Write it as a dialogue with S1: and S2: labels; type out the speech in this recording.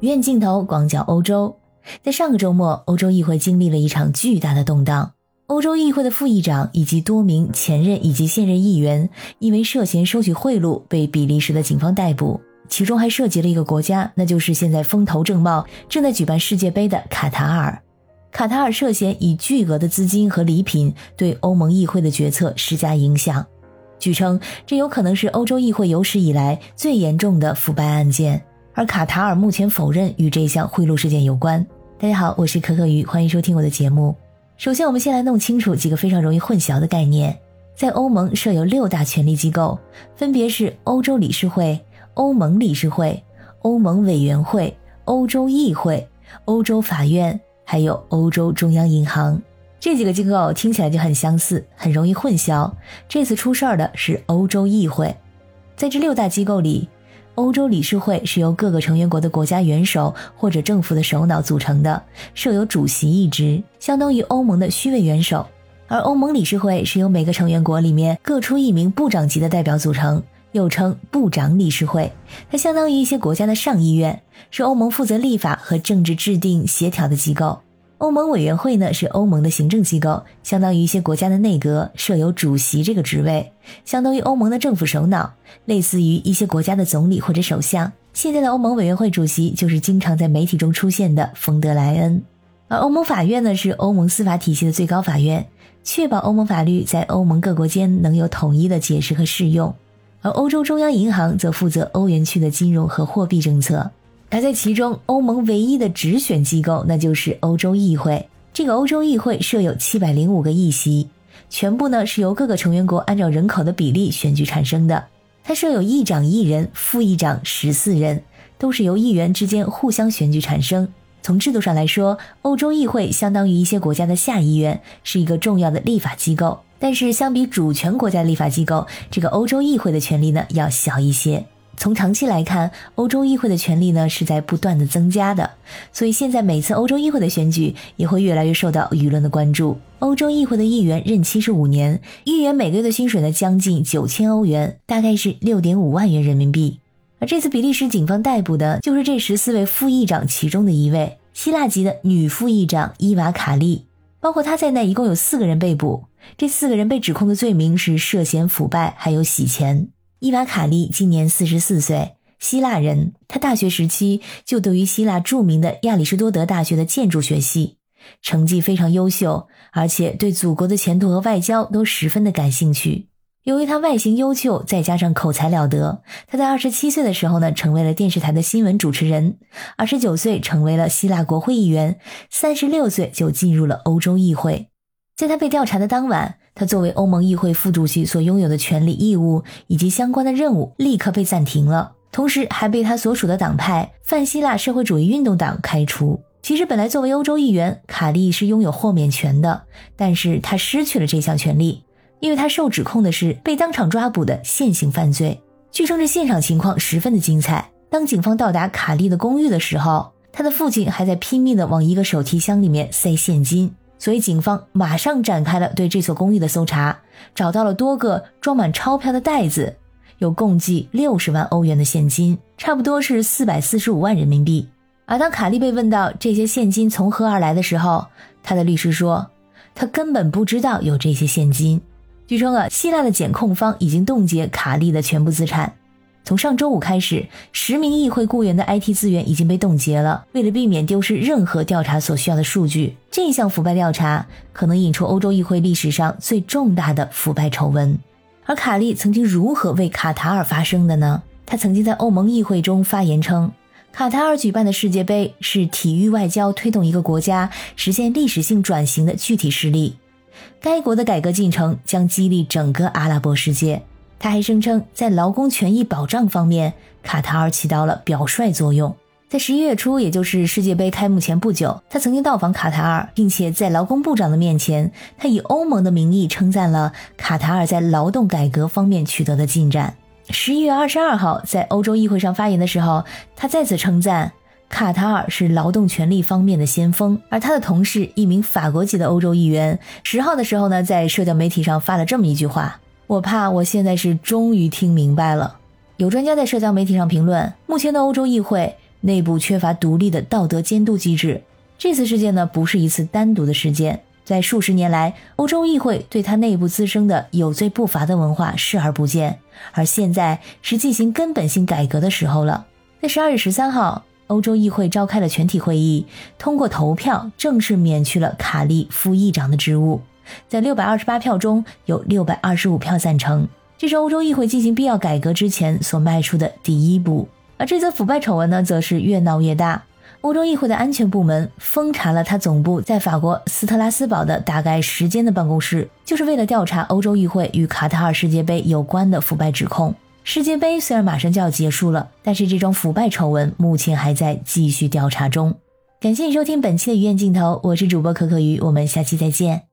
S1: 鱼眼镜头广角欧洲，在上个周末，欧洲议会经历了一场巨大的动荡。欧洲议会的副议长以及多名前任以及现任议员，因为涉嫌收取贿赂，被比利时的警方逮捕。其中还涉及了一个国家，那就是现在风头正茂、正在举办世界杯的卡塔尔。卡塔尔涉嫌以巨额的资金和礼品对欧盟议会的决策施加影响。据称，这有可能是欧洲议会有史以来最严重的腐败案件。而卡塔尔目前否认与这项贿赂事件有关。大家好，我是可可鱼，欢迎收听我的节目。首先，我们先来弄清楚几个非常容易混淆的概念。在欧盟设有六大权力机构，分别是欧洲理事会、欧盟理事会、欧盟委员会、欧洲议会、欧洲法院，还有欧洲中央银行。这几个机构听起来就很相似，很容易混淆。这次出事儿的是欧洲议会，在这六大机构里。欧洲理事会是由各个成员国的国家元首或者政府的首脑组成的，设有主席一职，相当于欧盟的虚位元首；而欧盟理事会是由每个成员国里面各出一名部长级的代表组成，又称部长理事会，它相当于一些国家的上议院，是欧盟负责立法和政治制定协调的机构。欧盟委员会呢是欧盟的行政机构，相当于一些国家的内阁，设有主席这个职位，相当于欧盟的政府首脑，类似于一些国家的总理或者首相。现在的欧盟委员会主席就是经常在媒体中出现的冯德莱恩。而欧盟法院呢是欧盟司法体系的最高法院，确保欧盟法律在欧盟各国间能有统一的解释和适用。而欧洲中央银行则负责欧元区的金融和货币政策。而在其中，欧盟唯一的直选机构，那就是欧洲议会。这个欧洲议会设有七百零五个议席，全部呢是由各个成员国按照人口的比例选举产生的。它设有议长一人，副议长十四人，都是由议员之间互相选举产生。从制度上来说，欧洲议会相当于一些国家的下议院，是一个重要的立法机构。但是，相比主权国家立法机构，这个欧洲议会的权力呢要小一些。从长期来看，欧洲议会的权力呢是在不断的增加的，所以现在每次欧洲议会的选举也会越来越受到舆论的关注。欧洲议会的议员任期是五年，议员每个月的薪水呢将近九千欧元，大概是六点五万元人民币。而这次比利时警方逮捕的就是这十四位副议长其中的一位，希腊籍的女副议长伊娃卡利，包括她在内，一共有四个人被捕。这四个人被指控的罪名是涉嫌腐败，还有洗钱。伊瓦卡利今年四十四岁，希腊人。他大学时期就读于希腊著名的亚里士多德大学的建筑学系，成绩非常优秀，而且对祖国的前途和外交都十分的感兴趣。由于他外形优秀，再加上口才了得，他在二十七岁的时候呢，成为了电视台的新闻主持人；二十九岁成为了希腊国会议员；三十六岁就进入了欧洲议会。在他被调查的当晚。他作为欧盟议会副主席所拥有的权利、义务以及相关的任务立刻被暂停了，同时还被他所属的党派泛希腊社会主义运动党开除。其实，本来作为欧洲议员，卡利是拥有豁免权的，但是他失去了这项权利，因为他受指控的是被当场抓捕的现行犯罪。据称，这现场情况十分的精彩。当警方到达卡利的公寓的时候，他的父亲还在拼命地往一个手提箱里面塞现金。所以，警方马上展开了对这所公寓的搜查，找到了多个装满钞票的袋子，有共计六十万欧元的现金，差不多是四百四十五万人民币。而当卡利被问到这些现金从何而来的时候，他的律师说，他根本不知道有这些现金。据称啊，希腊的检控方已经冻结卡利的全部资产。从上周五开始，十名议会雇员的 IT 资源已经被冻结了。为了避免丢失任何调查所需要的数据，这项腐败调查可能引出欧洲议会历史上最重大的腐败丑闻。而卡利曾经如何为卡塔尔发声的呢？他曾经在欧盟议会中发言称，卡塔尔举办的世界杯是体育外交推动一个国家实现历史性转型的具体事例，该国的改革进程将激励整个阿拉伯世界。他还声称，在劳工权益保障方面，卡塔尔起到了表率作用。在十一月初，也就是世界杯开幕前不久，他曾经到访卡塔尔，并且在劳工部长的面前，他以欧盟的名义称赞了卡塔尔在劳动改革方面取得的进展。十一月二十二号，在欧洲议会上发言的时候，他再次称赞卡塔尔是劳动权利方面的先锋。而他的同事，一名法国籍的欧洲议员，十号的时候呢，在社交媒体上发了这么一句话。我怕我现在是终于听明白了。有专家在社交媒体上评论，目前的欧洲议会内部缺乏独立的道德监督机制。这次事件呢，不是一次单独的事件，在数十年来，欧洲议会对它内部滋生的有罪不罚的文化视而不见，而现在是进行根本性改革的时候了。在十二月十三号，欧洲议会召开了全体会议，通过投票正式免去了卡利副议长的职务。在六百二十八票中，有六百二十五票赞成，这是欧洲议会进行必要改革之前所迈出的第一步。而这则腐败丑闻呢，则是越闹越大。欧洲议会的安全部门封查了他总部在法国斯特拉斯堡的大概十间的办公室，就是为了调查欧洲议会与卡塔尔世界杯有关的腐败指控。世界杯虽然马上就要结束了，但是这桩腐败丑闻目前还在继续调查中。感谢你收听本期的鱼眼镜头，我是主播可可鱼，我们下期再见。